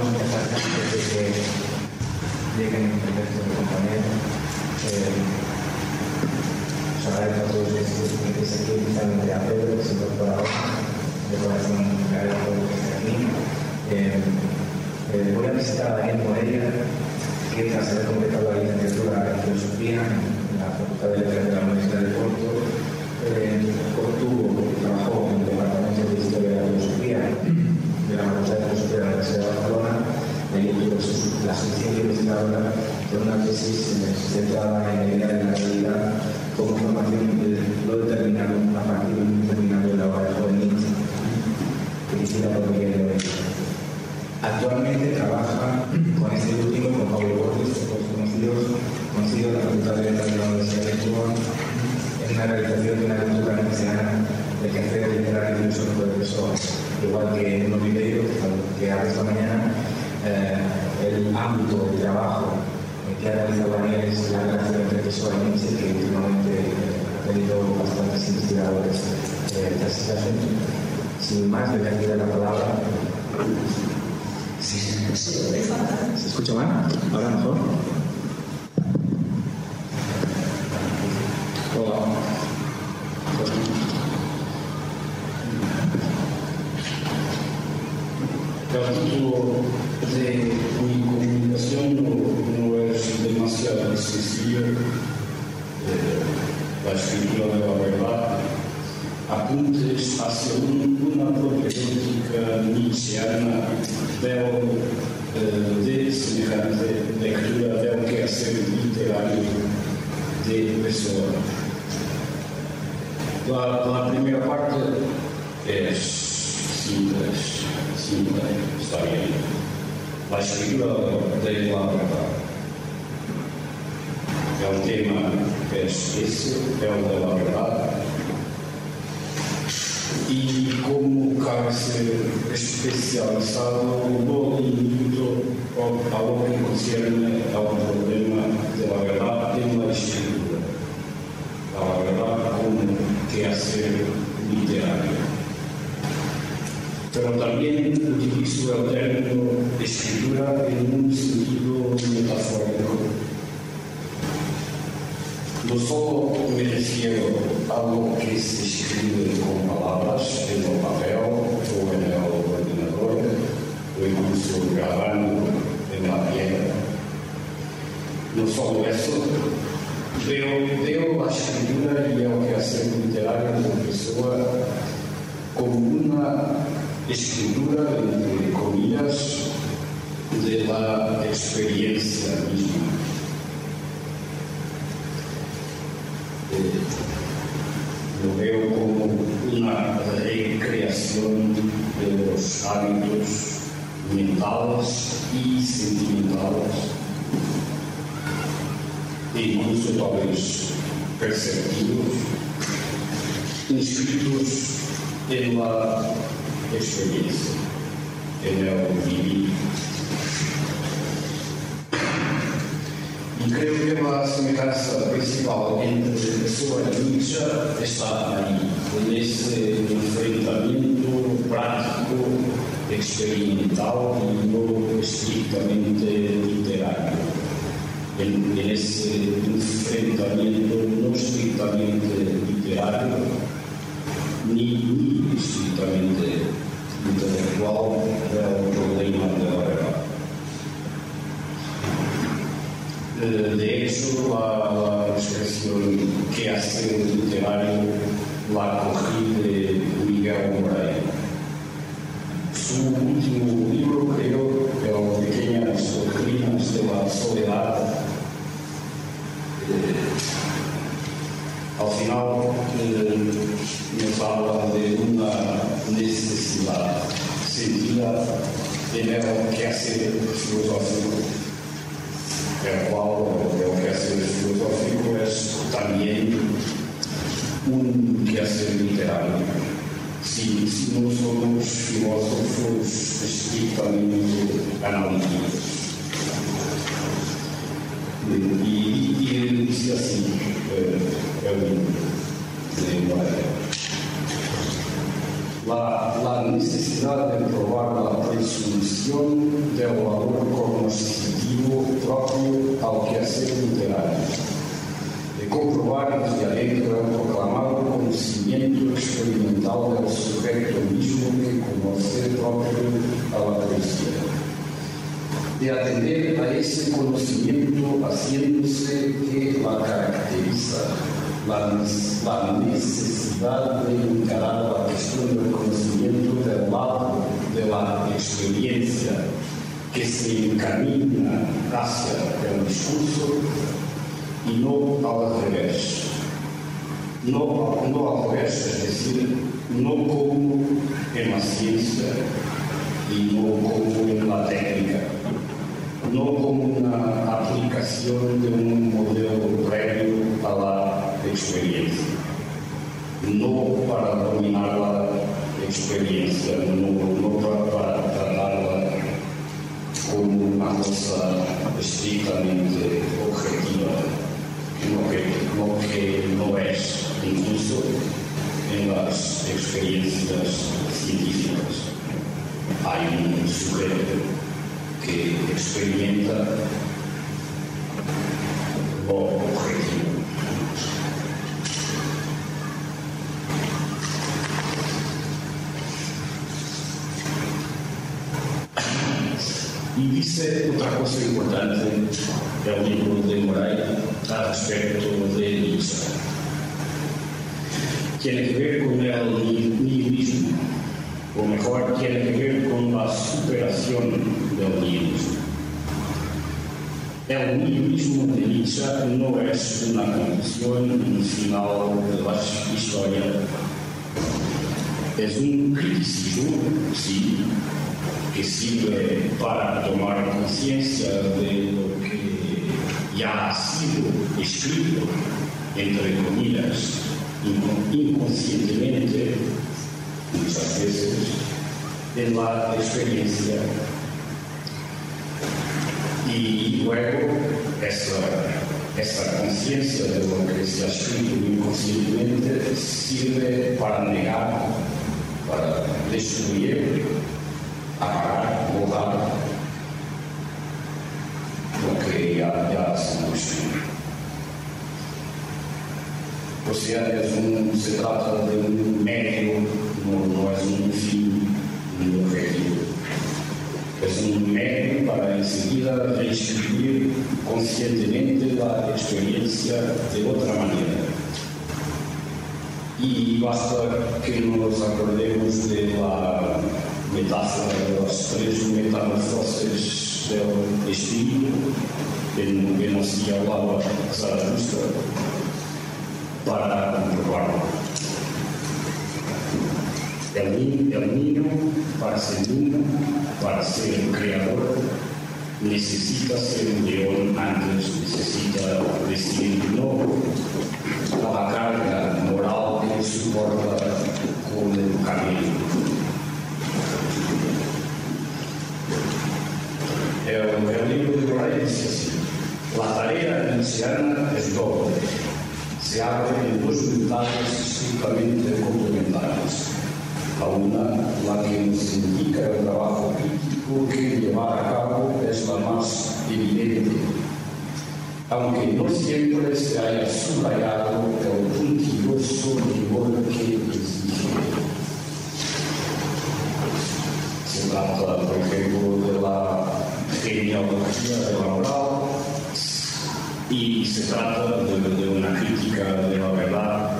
vamos a empezar antes de que lleguen el resto de compañeros. Eh, os agradezco a todos los que estéis aquí, especialmente a Pedro, que se incorpora ahora. De corazón, agradezco a todos que estéis aquí. Eh, eh, voy a visitar a Daniel Moreira, que tras haber completado la licenciatura en Filosofía en la Facultad de Letras de la Universidad de Porto, eh, obtuvo, trabajó en el Departamento de Historia de la Filosofía de la Facultad de Filosofía de la Universidad de Barcelona, y allí tuvo su- la suficiente investigadora con una tesis centrada en la idea de la realidad como formación de lo determinado a partir de un determinado de obra de Nietzsche, dirigida por Miguel de Oreja. Actualmente trabaja con este último con Pablo Borges, todos conocidos, conocidos de la Facultad de Letras de la Universidad de Lisboa, en la realización de una lectura necesaria del quehacer literario y filosófico de Pessoa, igual que en un video que hago esta mañana, eh, el ámbito de trabajo que ha realizado Daniel es la Pessoa y Nietzsche, que últimamente eh, ha tenido bastantes investigadores eh, tras este asunto. Sin más, le dar la palabra. ¿Se escucha mal? ¿Ahora mejor? La escritura de la verdad, apuntes hacia un- una problemática nietzscheana del, eh, de semejante lectura del quehacer literario de Pessoa. La, la primera parte es simples, simple, está bien. La escritura de la verdad. El tema es ese, el de la verdad. Y como ser especializado no individuo a lo que concierne al problema de la verdad en la escritura a la verdad como quehacer literario. Pero también utilizo el término escritura en un sentido metafórico. No solo me refiero a lo que se escribe con palabras en el papel o en el ordenador, o incluso grabando en la piedra. No solo eso, Veo, veo la escritura y el quehacer literario de Pessoa como una escritura, entre comillas, de la experiencia misma. Veo como una recreación de los hábitos sentimentales. E incluso talvez perceptivos, inscritos en la experiencia, en creo que la semejanza principal entre Pessoa y Nietzsche está ahí, en ese enfrentamento práctico, experimental y no estrictamente literario en, en ese enfrentamiento no estrictamente literario ni, ni estrictamente intelectual del problema de la verdad. Eh, De hecho, la, la expresión que hace literario la cogí de Miguel Moreira. Su último libro, creo, El Pequeñas Doctrinas de la al final eh, nos habla de una necesidad sentida en el quehacer filosófico, el cual el quehacer filosófico es también un quehacer literario. Si, si no somos filósofos estrictamente analíticos. Y, y él dice así, eh, el libro de Moreira. La, la necesidad de probar la presunción del experimental é o mesmo que você próprio a alabarecia. De atender a esse conhecimento, haciendo-se que la caracteriza la, necessidade de encarar a questão do conhecimento de lado de la experiência que se encamina hacia o discurso e não ao revés. No, no al revés, es decir, no como en la ciencia y no como en la técnica, no como una aplicación de un modelo previo a la experiencia, no para dominar la experiencia, no, no para, para tratarla como una cosa estrictamente objetiva, lo que, lo que no incluso en las experiencias científicas. Hay un sujeto que experimenta lo objetivo. Y dice otra cosa importante el libro de Moray al respecto de Nietzsche. Tiene que ver con el nihilismo, o mejor, tiene que ver con la superación del nihilismo. El nihilismo de Nietzsche no es una conclusión final de la historia. Es un criticismo, sí, que sirve para tomar conciencia de lo que ya ha sido escrito, entre comillas, inconscientemente, muchas veces, en la experiencia. Y luego esa, esa conciencia de lo que se escrito inconscientemente sirve para negar, para destruir apagar, borrar lo que ya, ya se construyó. O sea, es un, se trata de un medio, no, no es un fin, un objetivo. Es un medio para enseguida reescribir conscientemente la experiencia de otra manera. Y basta que nos acordemos de la metáfora de las tres metamorfoses del espíritu, en que nos hablaba Zaratustra, para comprobarlo. El el niño, para ser niño, para ser un creador, necesita ser un león antes, necesita decir no a carga moral que soporta con el camino. El, el libro de Moray dice así, la tarea anciana es doble, se abre en dos ventanas estrictamente complementarias. La una, la que nos indica el trabajo crítico que llevar a cabo es la más evidente, aunque no siempre se haya subrayado el puntilloso rigor que exige. Se trata, por ejemplo, de la genealogía de la moral y se trata de, una crítica de la verdad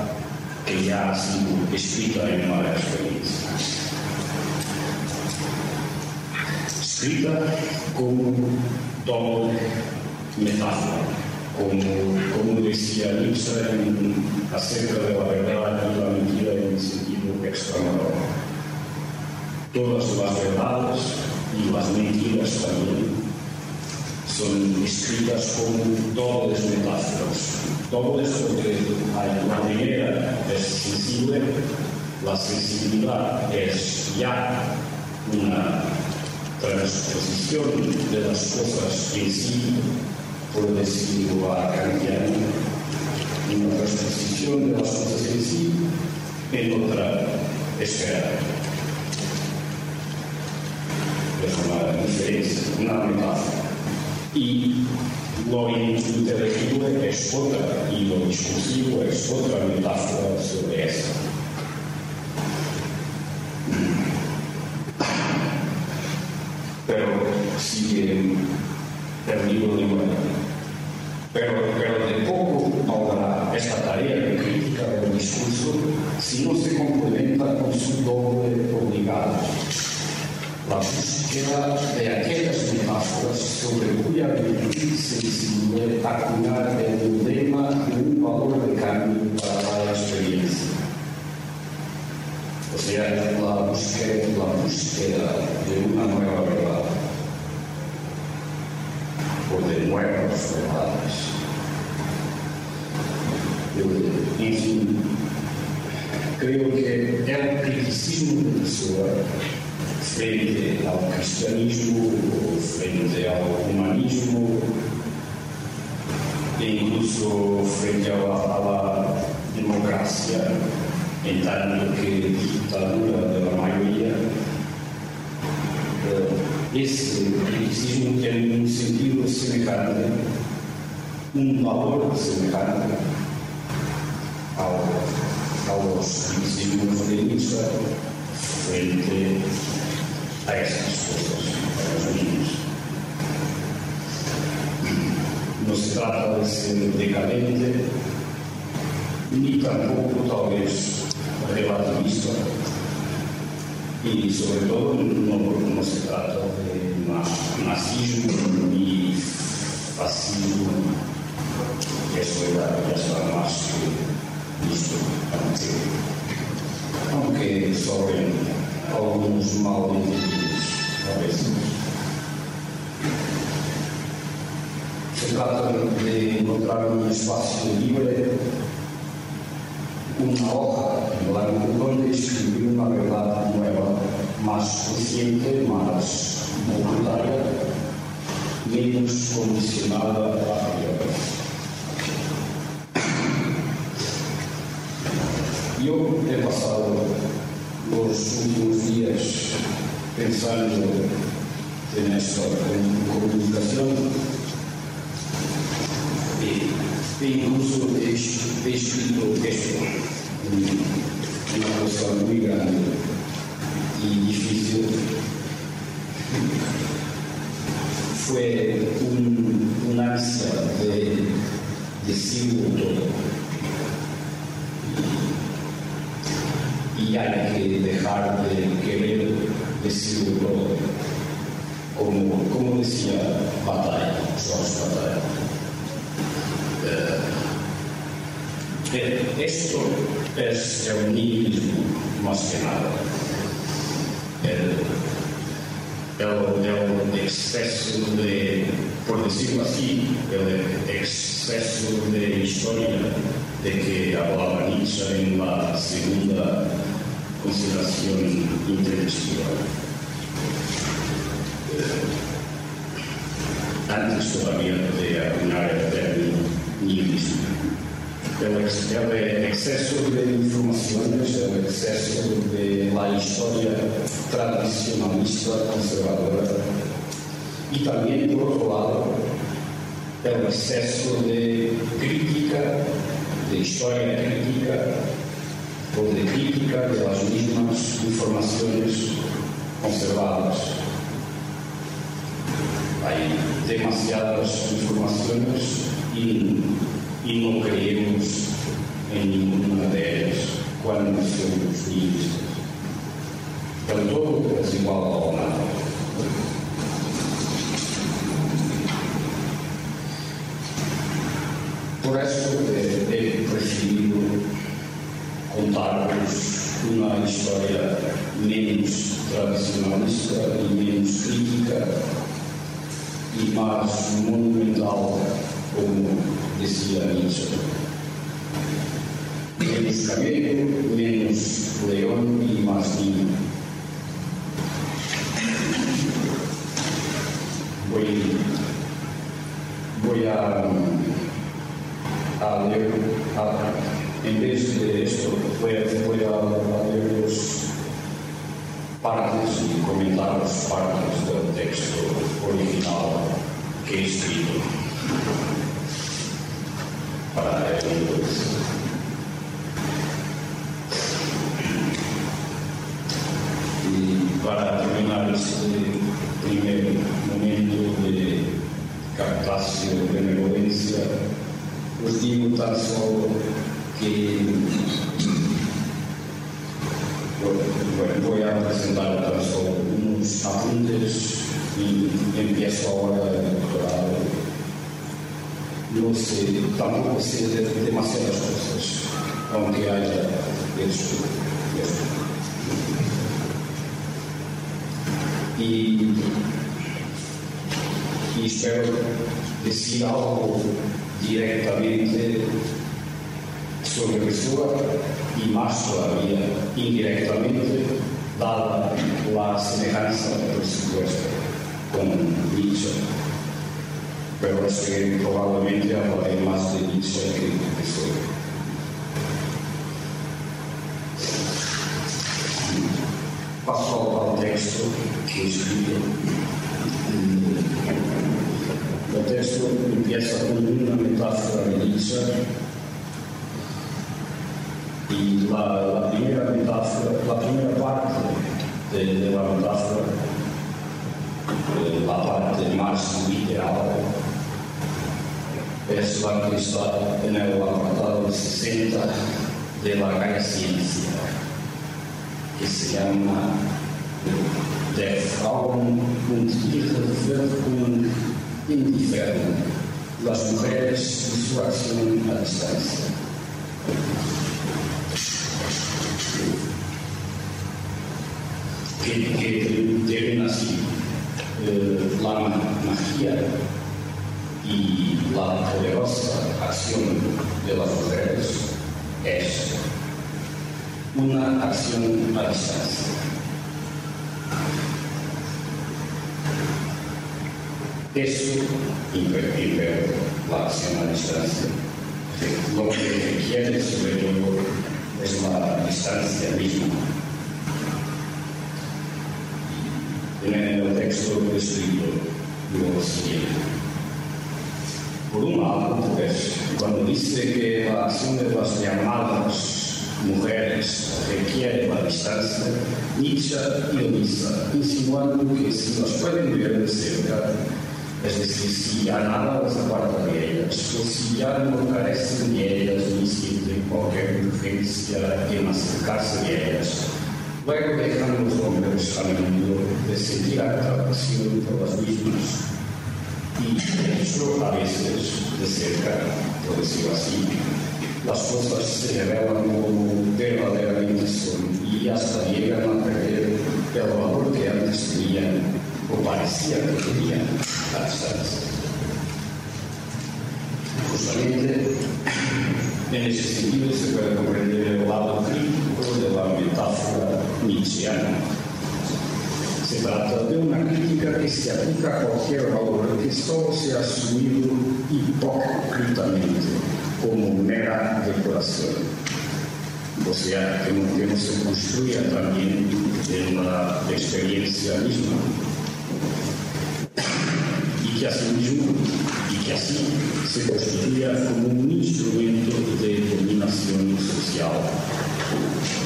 que ya ha sido escrita en la experiencia. Escrita como doble metáfora, como, como decía Nietzsche acerca de la verdad y la mentira en el sentido extramoral. Todas las verdades y las mentiras también son escritas como dobles metáforas. Dobles porque la primera es sensible, la sensibilidad es ya una transposición de las cosas en sí, por decirlo a kantiano, una transposición de las cosas en sí en otra esfera. Es una diferencia, una metáfora. Y lo inteligible es otra, y lo discursivo es otra metáfora sobre eso. sigue perdido de nuevo. Pero, pero de poco ahora esta tarea de crítica del discurso si no se complementa con su doble obligado, búsqueda de aquellas metáforas sobre cuya virtud sensible acuñar el lema de un valor de cambio para la experiencia. O sea, la búsqueda, la búsqueda de una nueva verdad o de nuevas verdades. Eu, enfim, creio que é o criticismo da pessoa frente ao cristianismo, frente ao humanismo, e incluso frente à democracia, em tanto que ditadura da maioria, esse criticismo tem um sentido semejante, um valor semejante ao, aos criticismos lenistas frente a estas coisas, a los niños. No se trata de ser decadente, ni tampoco talvez relativista, e sobretudo no se trata de nazismo ni fascismo, era, ya está más que listo, aunque, aunque sobren alguns mal entendidos, veces. Se trata de encontrar um espaço livre, uma hoja en blanco donde escribir una verdad nueva, más consciente, más voluntaria, menos condicionada a priori. Yo he pasado los últimos días pensando en esta comunicación e, e incluso he, escrito esto, una cosa muy grande y difícil. Fue un, un de decirlo todo. Y hay que dejar de querer todo. Como, como decía Batalla, George Batalla. Eh, esto es el nihilismo más que nada. El, el, el exceso de, por decirlo así, el exceso de historia de que hablaba Nietzsche en la segunda consideración intelectual. Eh, antes todavía de acuñar el término nihilismo. El, ex, el, exceso de informaciones, el exceso de la historia tradicionalista conservadora y también, por otro lado, el exceso de crítica, de historia crítica o de crítica las mismas informaciones conservadas. Hay demasiadas informaciones y, y no creemos en ninguna de ellas cuando nihilistas. El todo es igual nada. Por eso he, he preferido contar-vos uma história menos tradicionalista e menos crítica e mais monumental, como dizia Nietzsche. Menos Camelo, menos León e mais Nino. Voy, voy a, a leer a, en vez e comentar os factos do texto original que é escrito para eles. E para terminar este primeiro momento de captação de benevolência, os digo só No sé, tampoco sé de demasiadas cosas, aunque haya hecho esto. Y, y espero decir algo directamente sobre Pessoa y más todavía indirectamente, dada la semejanza, por supuesto, con Nietzsche. Pero es que probablemente hablaré más de Nietzsche que de Pessoa. Paso al texto que escribo. El texto empieza con una metáfora de Nietzsche y la, la, primera metáfora, la primera parte de, de la metáfora, la parte más literal, es la está en el apartado 60 de la Gaia Ciencia, que se llama Der Frauen und ihre Wirkung indiferent, las mujeres y su a distancia. que, que deben así eh, la magia la poderosa acción de las mujeres es una acción a distancia. Eso impide la acción a distancia. Lo que requiere sobre todo es la distancia misma. en el texto escrito lo siguiente. Por un lado, pues, cuando dice que la acción de las llamadas mujeres requiere la distancia, Nietzsche ironiza, insinuando que si las pueden ver de cerca, es decir, ya nada las aparta de ellas, o si ya no carecen de ellas ni sienten cualquier urgencia en acercarse de ellas, Luego dejan los hombres a menudo de sentir atracción por las mismas. Y eso a veces de cerca, por decirlo así, las cosas se revelan como verdaderamente son y hasta llegan a perder el valor que antes tenían o parecía que tenían a distancia. Justamente en ese sentido se puede comprender el lado crítico de la metáfora nietzscheana. Se trata de una crítica que se aplica a cualquier valor que solo sea asumido hipócritamente como mera decoración. O sea, que no, que no se construya también en la experiencia misma. Y que y que así se constituya como un instrumento de dominación social,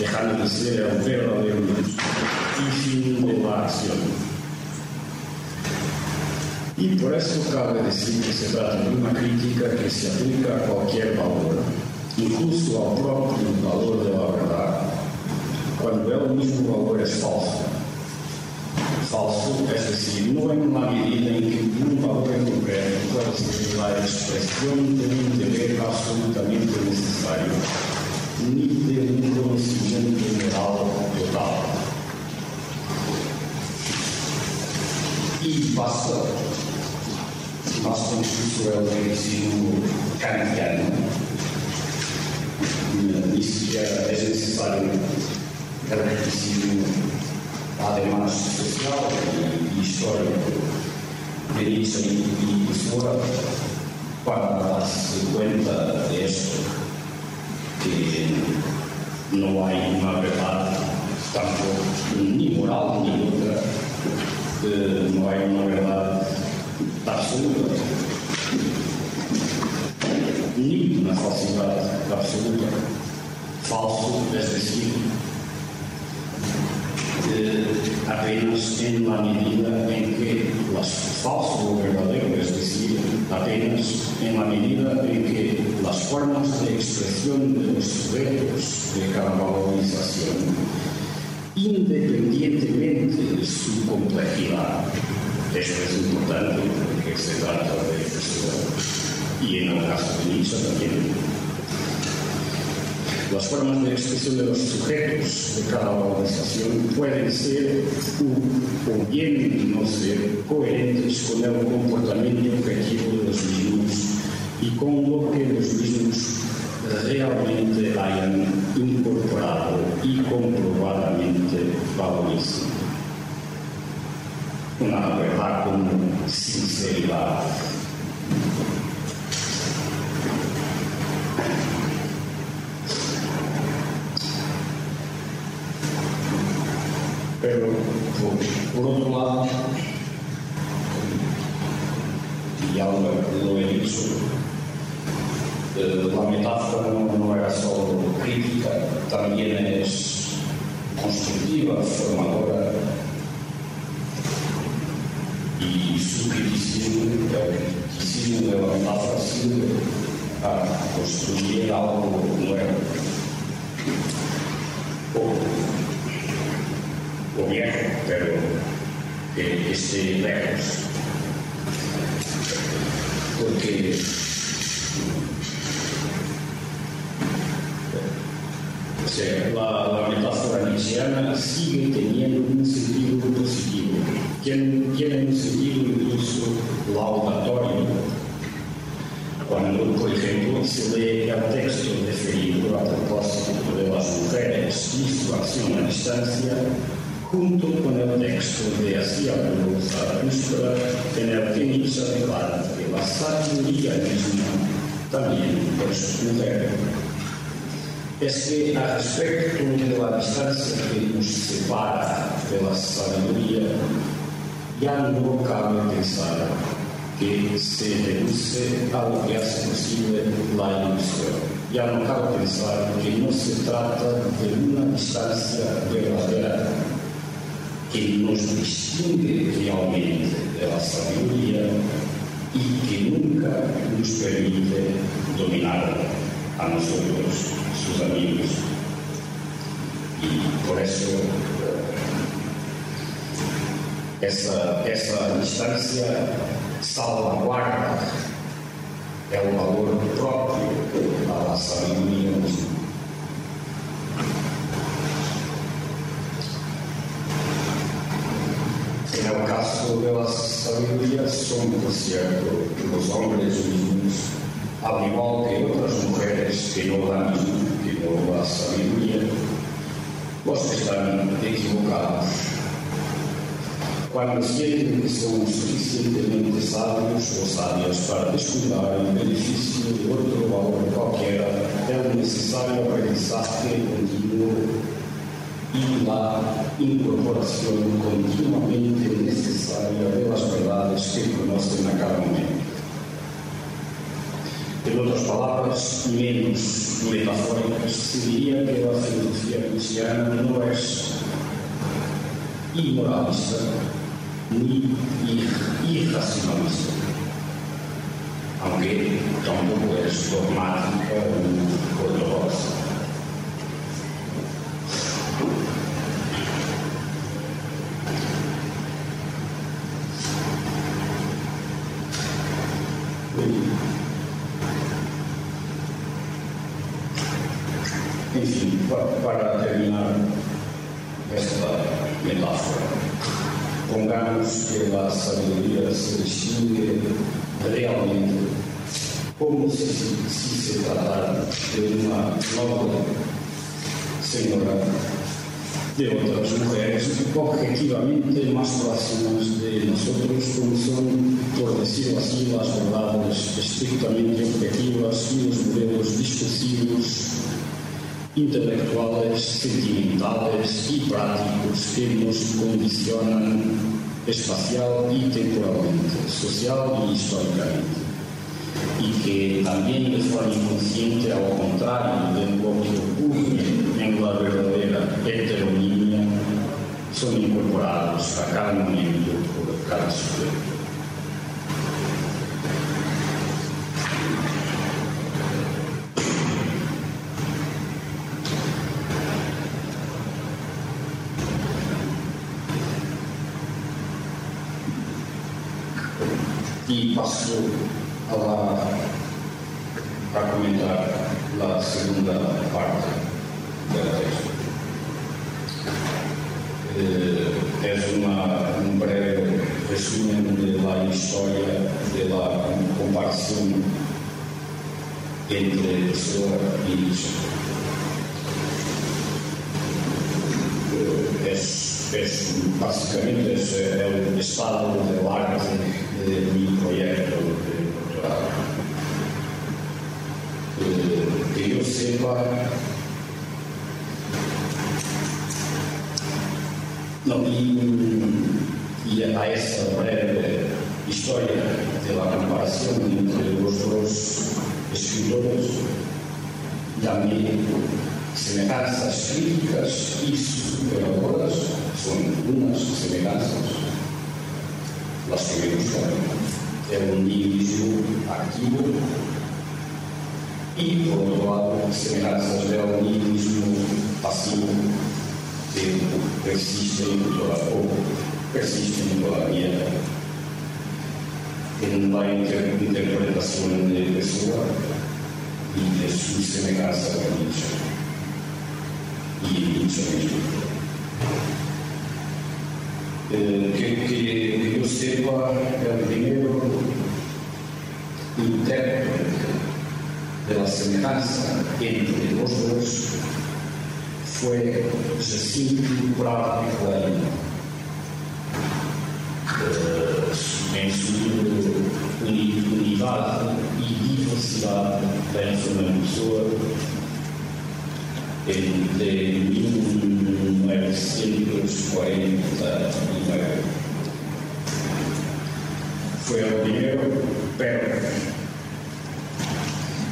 dejando de ser el verdadero fin de acción. Y por eso cabe decir que se trata de una crítica que se aplica a cualquier valor, incluso al propio valor de la verdad, cuando el mismo valor es falso falso, es decir, no en la medida en que un valor en concreto puede ser la expresión de un deber absolutamente necesario, ni de un conocimiento Y basta, basta incluso el medicino kantiano, ni siquiera es necesario el requisito además social y, histórico. De Nietzsche y, Pessoa para darse cuenta de esto, que no hay una verdad tampoco ni moral ni otra, no hay una verdad absoluta, ni una falsidad absoluta, falso, es decir, apenas en la medida en que las falso o verdadero, es decir, apenas en la medida en que las formas de expresión de los sujetos de cada valorización, independientemente de su complejidad, esto es importante porque se trata de personas, y en el caso de Nietzsche también, las formas de expresión de los sujetos de cada organización pueden ser o bien no ser coherentes con el comportamiento objetivo de los mismos y con lo que los mismos realmente hayan incorporado y comprobadamente valorizan. Una verdad con sinceridad Pero, por otro lado, ya lo, he dicho, eh, la metáfora no, no era solo crítica, también es constructiva, formadora, y su criticismo, el criticismo de la metáfora sirve para construir algo nuevo. gobierno, pero que esté lejos. Porque la, la metáfora nietzscheana sigue teniendo un sentido positivo, tiene, tiene un sentido incluso laudatorio. Cuando, por ejemplo, se lee el texto referido a propósito de las mujeres y su acción a distancia, junto con el texto de Asiago Zaratustra, en el que Nietzsche declara que la sabiduría misma también es mujer. Es que a respecto de la distancia que nos separa de la sabiduría, ya no cabe pensar que se reduce a lo que hace posible la ilusión. Ya no cabe pensar que no se trata de una distancia verdadera que nos distingue realmente de la sabiduría y que nunca nos permite dominar a nosotros, sus amigos. Y por eso essa, essa distância salvaguarda é o valor próprio da sabedoria mesmo. En el caso de la sabiduría son, por cierto, los hombres mismos, al igual que otras mujeres que no dan la sabiduría, los que están equivocados. Cuando sienten que son suficientemente sabios o sabias para descuidar el beneficio de otro valor cualquiera, es necesario aprendizaje continuo y la incorporación continuamente necesaria de las verdades que conocen a cada momento. En otras palabras, menos metafóricas, se diría que la filosofía cristiana no es inmoralista ni irracionalista, aunque tampoco es dogmática ni ortodoxa. Enfim, para terminar esta metáfora, pongamos que a sabedoria se distingue realmente como se, se se tratar de uma noble senhora de otras mujeres objetivamente más próximas de nosotros, como son, por decirlo así, las verdades estrictamente objetivas y los modelos discursivos, intelectuales, sentimentales y prácticos que nos condicionan espacial y temporalmente, social y históricamente y que también de forma inconsciente, al contrario de lo que ocurre en la verdadera heteronímia, son incorporados a cada momento por cada sujeto. E passo a lá para comentar a segunda parte do texto. É uma, um breve resumo da história da comparação entre pessoa e Nietzsche. Es, es, básicamente es el estado del arte de mi proyecto doctorado. Que yo sepa, y, y a esa breve historia de la comparación entre los dos escritores también semejanzas críticas y superadoras semejanzas las que me gustan el nihilismo activo y por otro lado semejanzas del nihilismo pasivo que persisten persisten todavía en la interpretación de Pessoa. Y de su semejanza con Nietzsche y Nietzsche mismo. Eh, que, que yo sepa, el primero intérprete de la semejanza entre los dos fue Jacinto Prado Klein. em sua unidade e diversidade dentro da pessoa entre 1949. Foi o primeiro perto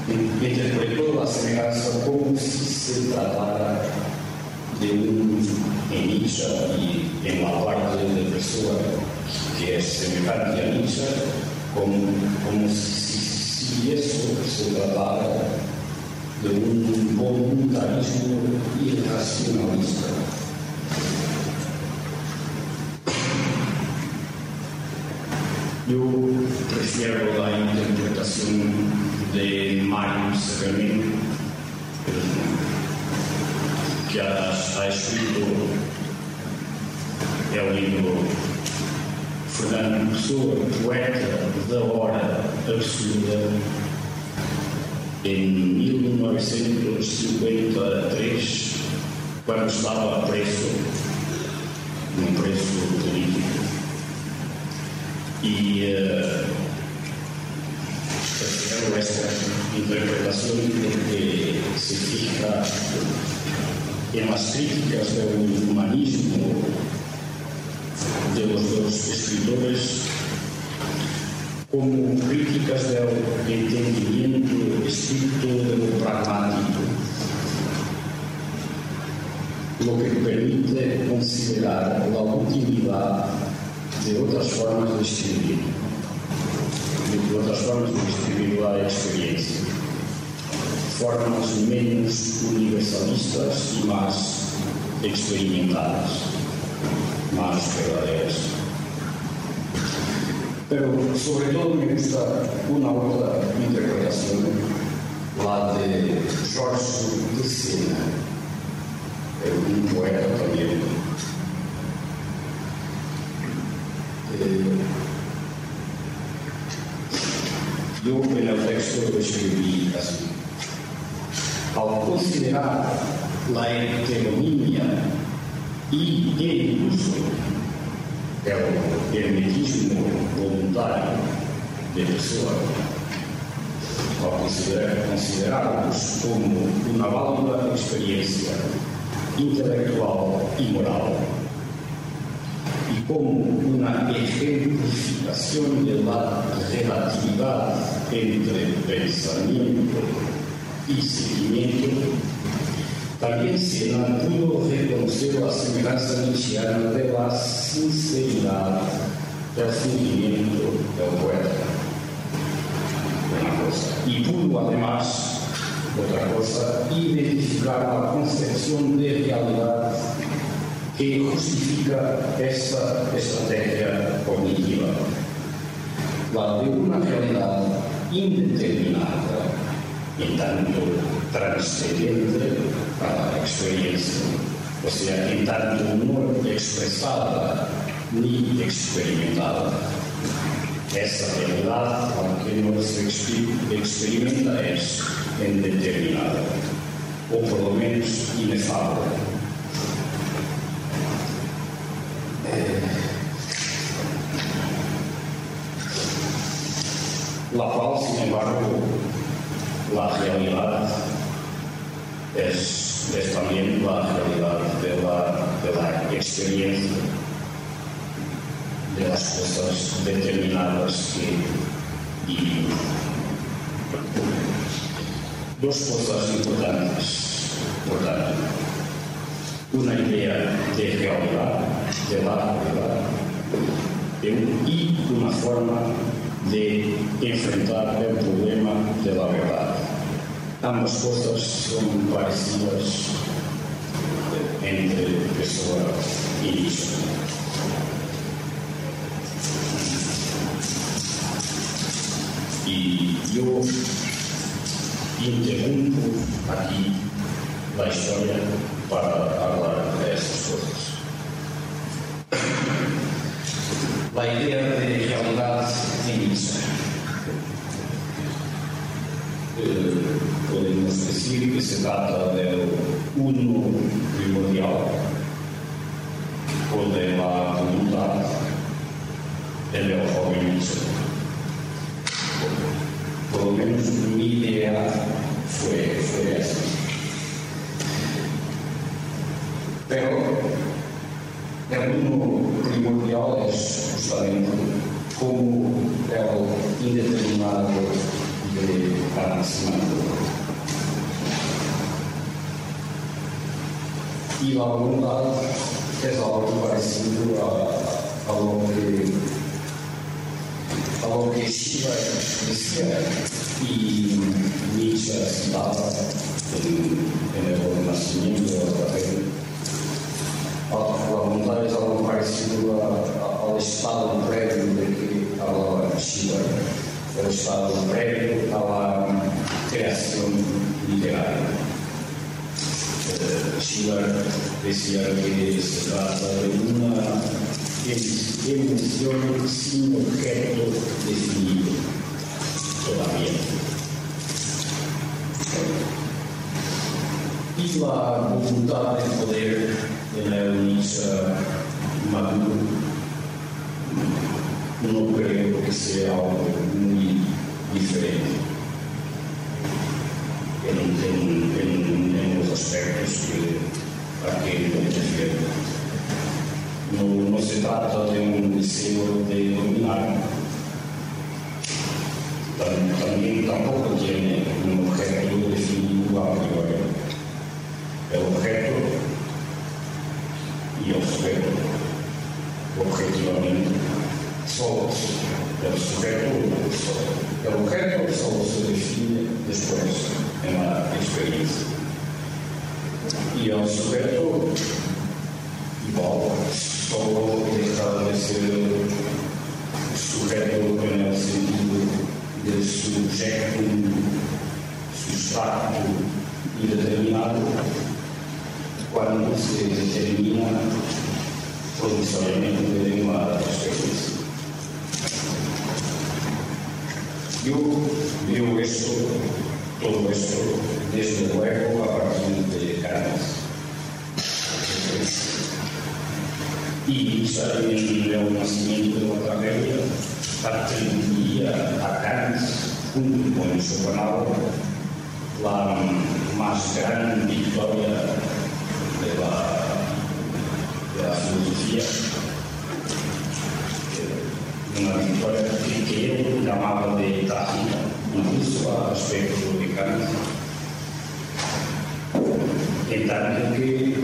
interpretou a semelhança como se se tratara de um Nietzsche e em uma parte da pessoa que é semelhante a Nietzsche, como, como se, se isso se tratara de um voluntarismo irracionalista. Eu prefiro a interpretação de Mário Sacramento, que ha escrito é o livro Fernando Pessoa, poeta da hora absurda, em 1953, quando estava a preço, num preço terrível. E uh, esta interpretação que se fica en las críticas del humanismo de los dos escritores como críticas del entendimiento estricto de lo pragmático, lo que permite considerar la utilidad de otras formas de escribir, de otras formas de escribir la experiencia formas menos universalistas e mais experimentadas, mais verdadeiras. Pero, sobre todo, me gusta uma outra interpretação, lá de Jorge de Sena, é um poeta também. Eu, no texto, eu escrevi assim. ao considerar la heteronímia e el uso del hermetismo voluntario de pessoa, ao considerarmos como uma válvula experiência intelectual e moral como uma ejemplificação da relatividade entre pensamento y seguimiento, también se pudo reconocer la semejanza inicial de la sinceridad del sentimiento del poeta. Una cosa. Y pudo además, otra cosa, identificar la concepción de realidad que justifica esta estrategia cognitiva. la de una realidad indeterminada, en tanto transcendente a la experiencia, o sea, en tanto no expresada ni experimentada. Essa realidade, que não se experimenta, é indeterminada, ou pelo menos inefável. La realidad es, también la realidad de la, de la experiencia de las cosas determinadas que vivimos. Dos cosas importantes, por tanto. Una idea de realidad, de la realidad, y una forma de enfrentar el problema de la verdad. Ambas cosas son parecidas entre pessoa e isso. E eu interrompo aqui a história para falar dessas coisas. A ideia de realidade finita. Eh, decir que se trata del uno primordial o de la voluntad del joven Por lo menos mi idea fue, fue esa. Pero el uno primordial es justamente como el indeterminado de Anaximandro. Y la voluntad es algo parecido a, a lo que a lo que Shiva y Nietzsche citaba en, en el carrera. A, voluntad es algo parecido a, ao estado prévio de que falava Schiller, o estado prévio à criação literária. Schiller decía que se trata de una emoción sin objeto definido todavía. Y la voluntad de poder en el Nietzsche maduro não creio que seja algo muito diferente. Em, em os aspectos que aquele me refiro. Não, não se trata de um desejo de dominar. Também tampouco tem um objeto definido a priori. É o objeto e o sujeito objetivamente solos. El sujeto, el objeto solo se define después en la experiencia. Y el sujeto, igual, solo deja de ser sujeto en el sentido de sujeto, sustrato y determinado cuando se determina provisoriamente de uma experiencia. Yo veo esto, todo esto, desde luego a partir de Canas. Y en el nacimiento de la tragedia atribuía a Canas, junto con Schopenhauer, la más gran victoria de la, de la filosofía una victoria que eu chamava de tática, isso a respeito de Kant. Em tanto que,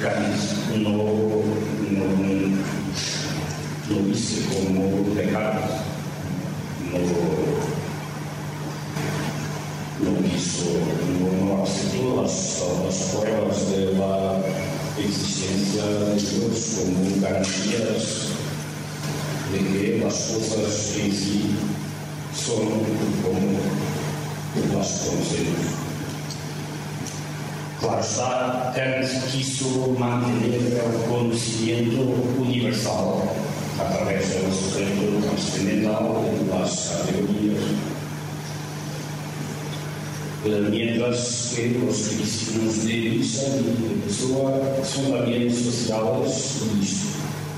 Kant não, não, não disse como Descartes, não, não quiso, no, no aceptó las, las pruebas de la de Dios como garantías de que las cosas en sí son las conocemos. Claro está, antes quiso mantener o conhecimento universal através do sujeito transcendental das categorias. Mientras que os princípios de misa e de pessoa são também sociais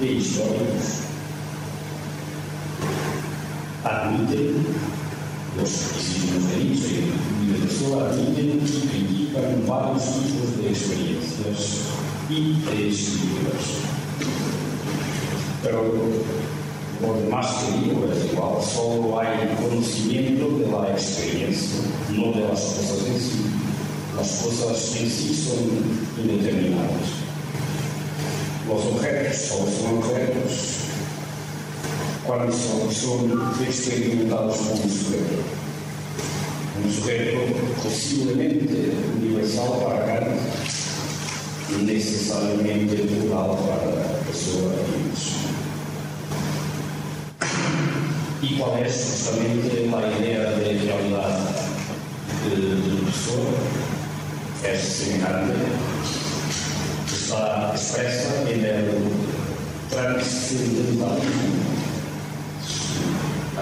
e históricos. Admitem os princípios de misa e de pessoa admitem que criticam vários tipos de experiências e de escrituras. Pero lo demás que es igual, solo hay conocimiento de la experiencia, no de las cosas en sí. Las cosas en sí son indeterminadas. Los objetos solo son objetos cuando son, son experimentados por un sujeto. Un sujeto posiblemente universal para Kant, necesariamente plural para a pessoa e e qual é justamente a ideia de realidade de pessoa, é semelhante, que está expressa em el transcendentalismo,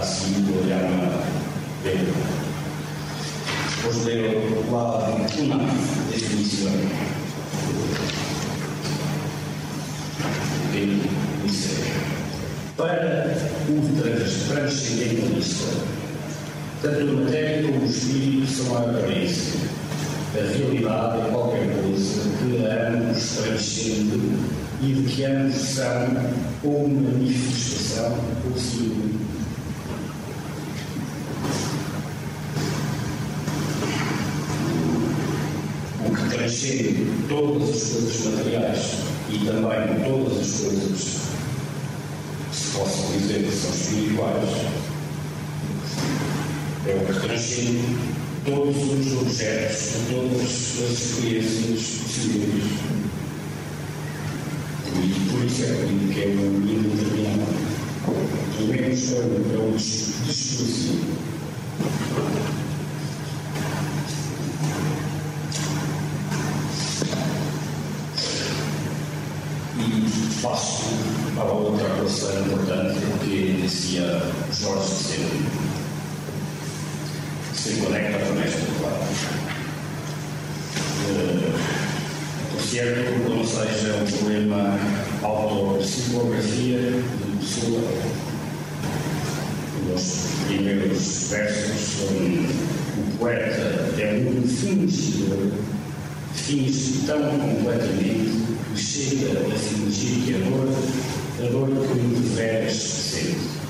assim lo llama ele. Os leo la una definição. Ele dice para o transcendentalista. Tanto a matéria como o espírito são a aparência. A realidade é qualquer coisa que ambos transcende e de que ambos são ou manifestação ou que transcende todas as coisas materiais e também todas as coisas posso dizer que são espirituais, é o que transcende todos os objetos, todas as experiências possíveis. E por isso é que é um indeterminado. Pelo menos é um desconhecido. E passo a outra coisa importante que dizia Jorge Cedo. Se conecta com esta palavra. O certo não seja um problema autopsicografia de pessoa. Nos primeiros versos, o poeta é um fingidor, finge tão completamente que chega a fingir que a dor a dor que me deveras sente.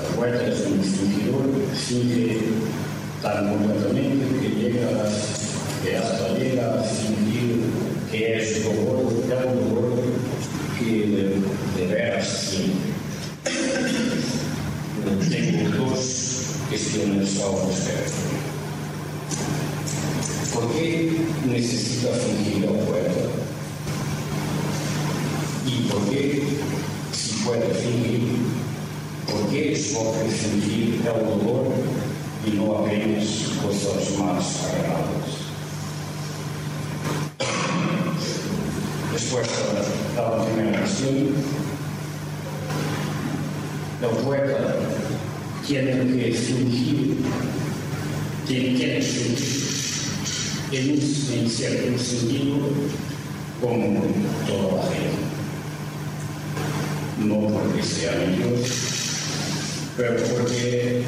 A poeta un fingidor, finge tan completamente que llega a, que hasta llega a fingir que es dolor, tal dolor que de, veras siente. Tengo dos cuestiones ao respecto. ¿Por qué necesita fingir al poeta? ¿Y por qué, si puede fingir, por qué escoge fingir el dolor y no apenas cosas más agradables? Respuesta a la primera cuestión. El poeta tiene que fingir, tiene que fingir en, en cierto sentido, como toda la gente. No porque sean Dios, pero porque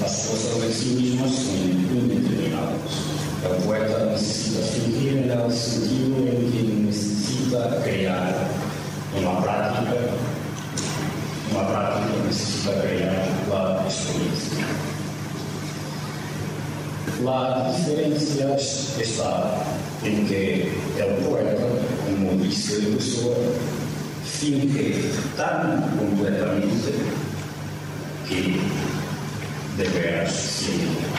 las cosas en sí mismas son indeterminadas. El poeta necesita fingir en el sentido en que necesita crear La diferencia está en que el poeta, como dice Pessoa, finge tan completamente que de veras siente.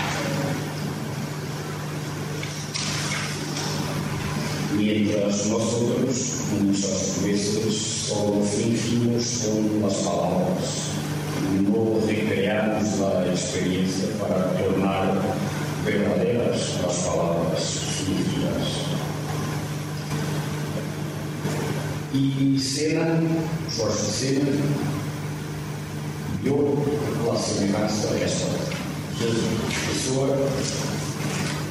mientras nosotros muchas veces solo fingimos con las palabras, no recreamos la experiencia para tornar verdaderas las palabras fingidas. Y Sena, Jorge Sena, vio la semejanza de esta pessoa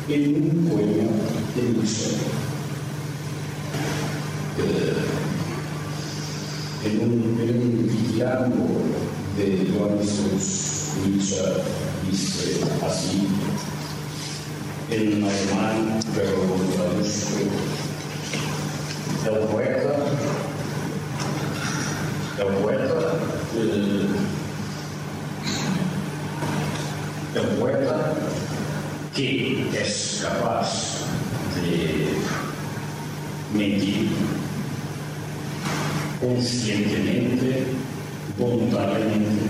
em um poema de Nietzsche. En un, en un diálogo de Johannes Nietzsche dice así, en alemán, pero traduzco, el poeta, el poeta, eh, el poeta que es capaz de mentir conscientemente, voluntariamente,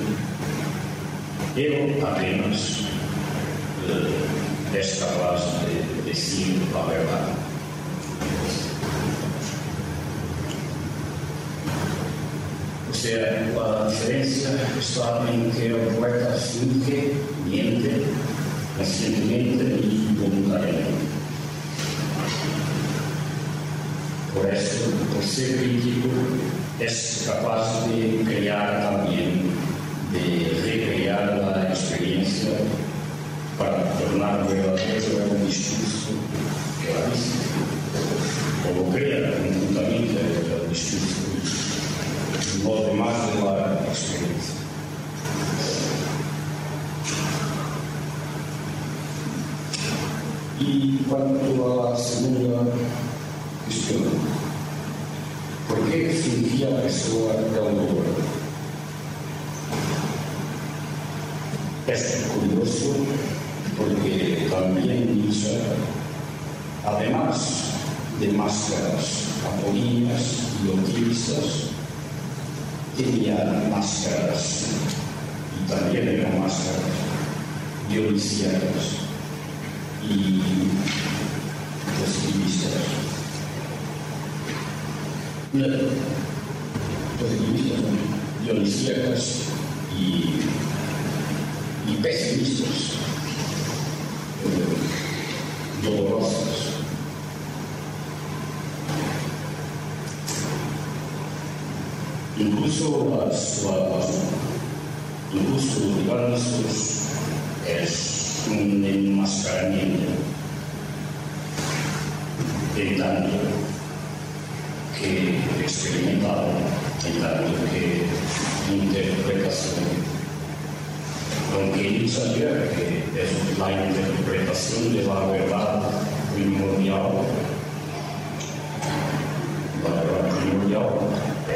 él apenas eh, es capaz de decir la verdad. O sea, la diferencia está en que el poeta finge, miente, conscientemente y voluntariamente. Por eso, por ser crítico, es capaz de crear también, de recrear la experiencia para tornar verdadero un discurso que la dice, o lo crea conjuntamente el discurso y lo demás de la experiencia. Y cuanto a la segunda cuestión, ¿por qué fingía la pessoa el dolor? Es curioso porque también además de máscaras apolíneas y optimistas, tenía máscaras y también eran máscaras dionisíacas y positivistas. No, no, y, y pesimistas, dolorosas. Incluso las, las incluso digamos es un enmascaramiento en tanto que experimentado, en tanto que interpretación. Aunque yo sabía que es la interpretación de la verdad primordial, la verdad primordial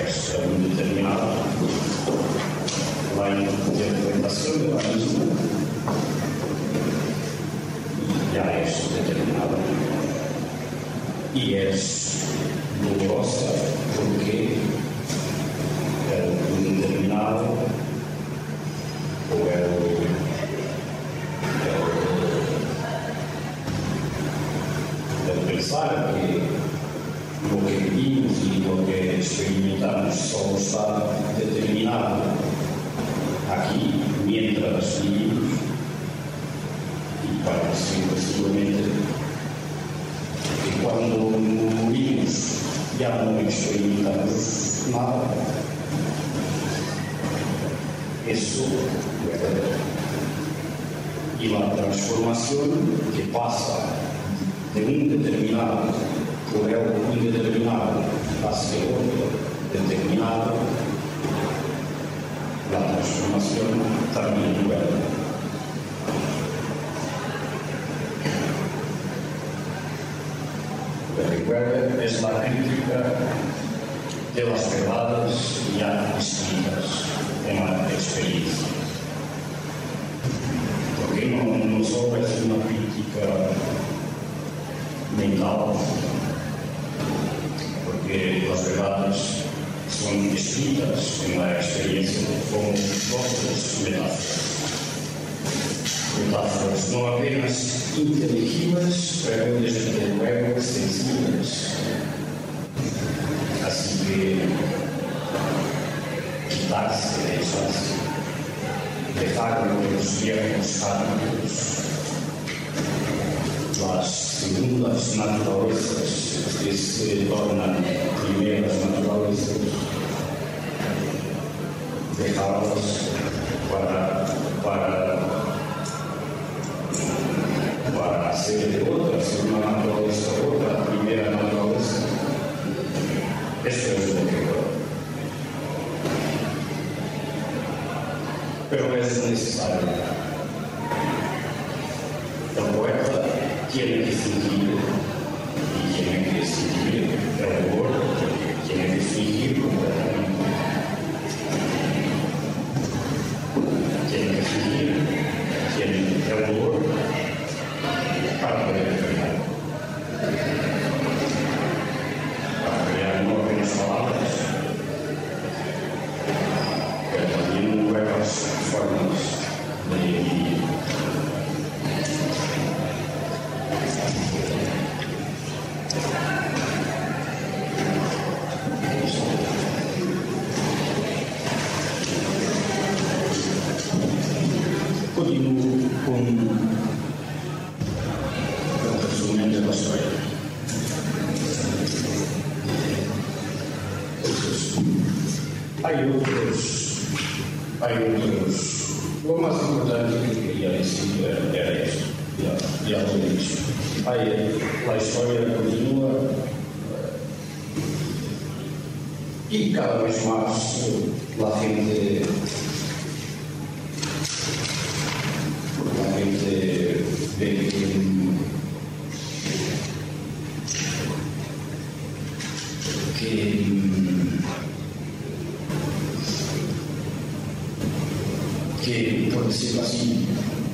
es un determinado, la interpretación de la misma ya es determinada y es dolorosa porque el indeterminado o el, el, que lo que vivimos y lo que experimentamos solo está determinado aquí mientras vivimos y para siempre seguramente que cuando morimos ya no experimentamos nada. Eso y la transformación que pasa de un determinado por el indeterminado hacia otro determinado, la transformación también vuelve. Recuerda, es la crítica de las verdades ya escritas en la experiencia. Porque no, no solo es una mental, porque las verdades son escritas en la experiencia como voces metáforas. metáforas não apenas inteligíveis, pero desde luego sensibles. Así que quitarse de esas, dejar los viejos hábitos, las segundas naturalezas que se tornan primeras naturalezas, dejarlas para, para, para hacer de otra segunda naturaleza otra primera naturaleza. Eso es lo que. Pero es necesario. El poeta tiene que fingir y tiene que Hay otros, hay otros. Lo más importante que quería decir era eso, ya, ya lo he dicho. Hay, la historia cada vez más eh, la gente la gente ve que que que decirlo así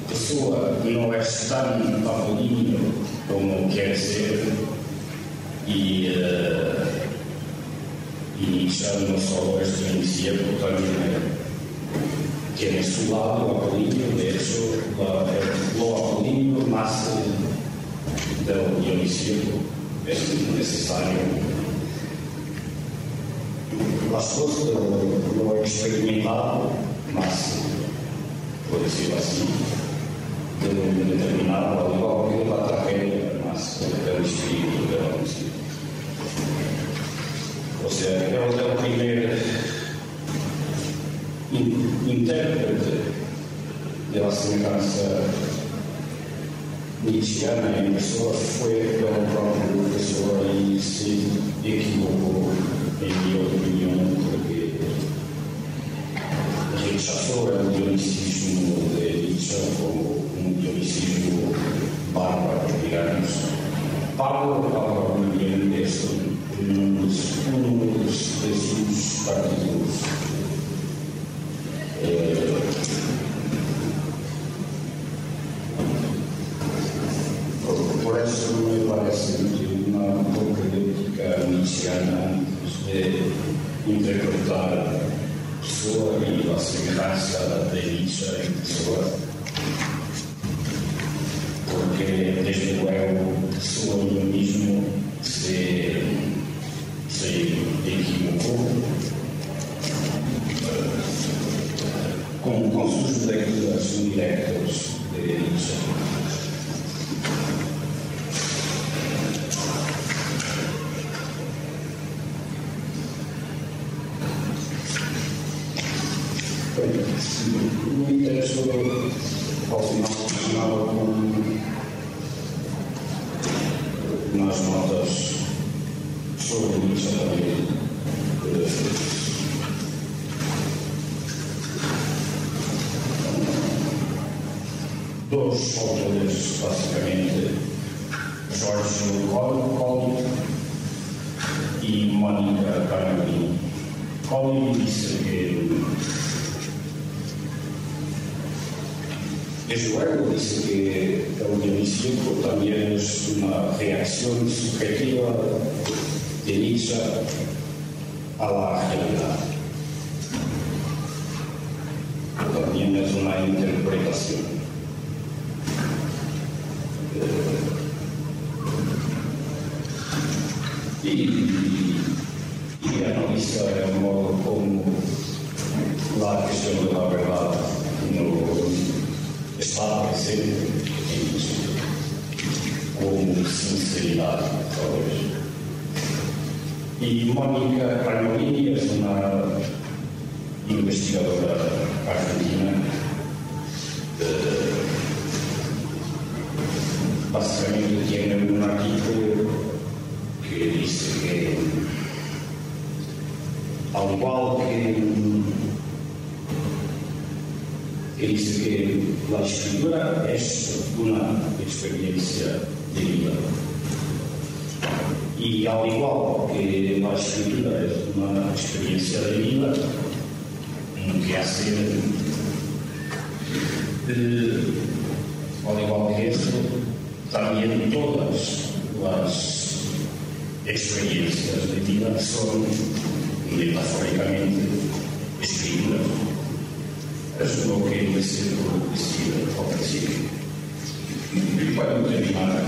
Pessoa não é tan papolinho como quer ser e uh, y Nietzsche no solo es un incierto, también tiene su lado apolíneo, de hecho, la, lo apolíneo nace del Dionisio, es necesario. Las lo, lo experimentado nace, decirlo así, de un determinado, igual que la tragedia, nace del espíritu del Dionisio. O sea, él é o primeiro in, intérprete da semelhança nietzscheana em pessoa foi pelo próprio professor e se equivocou, em minha opinião, rechaçou o dionicismo de Nietzsche como um dionicismo bárbaro, digamos. Pablo, um dos, um dos seus capítulos. É, por, isso me parece que uma pouca crítica nietzscheana antes de interpretar a pessoa e a semelhança de Nietzsche em pessoa porque Desde luego, dice que el municipio también es una reacción subjetiva de Nietzsche a la realidad. También es una interpretación. Y, y analiza el modo como la cuestión de la verdad Presente com sinceridade, talvez. E Mónica Raimolini é uma investigadora argentina, eh, basicamente tiene un artículo que dice que, al igual que, que dice que la escritura es una experiencia de vida. Y al igual que la escritura es una experiencia de vida, que hace, eh, al igual que eso, también todas las experiencias de vida son metafóricamente. Es lo que me siento decir al principio. Y para terminar,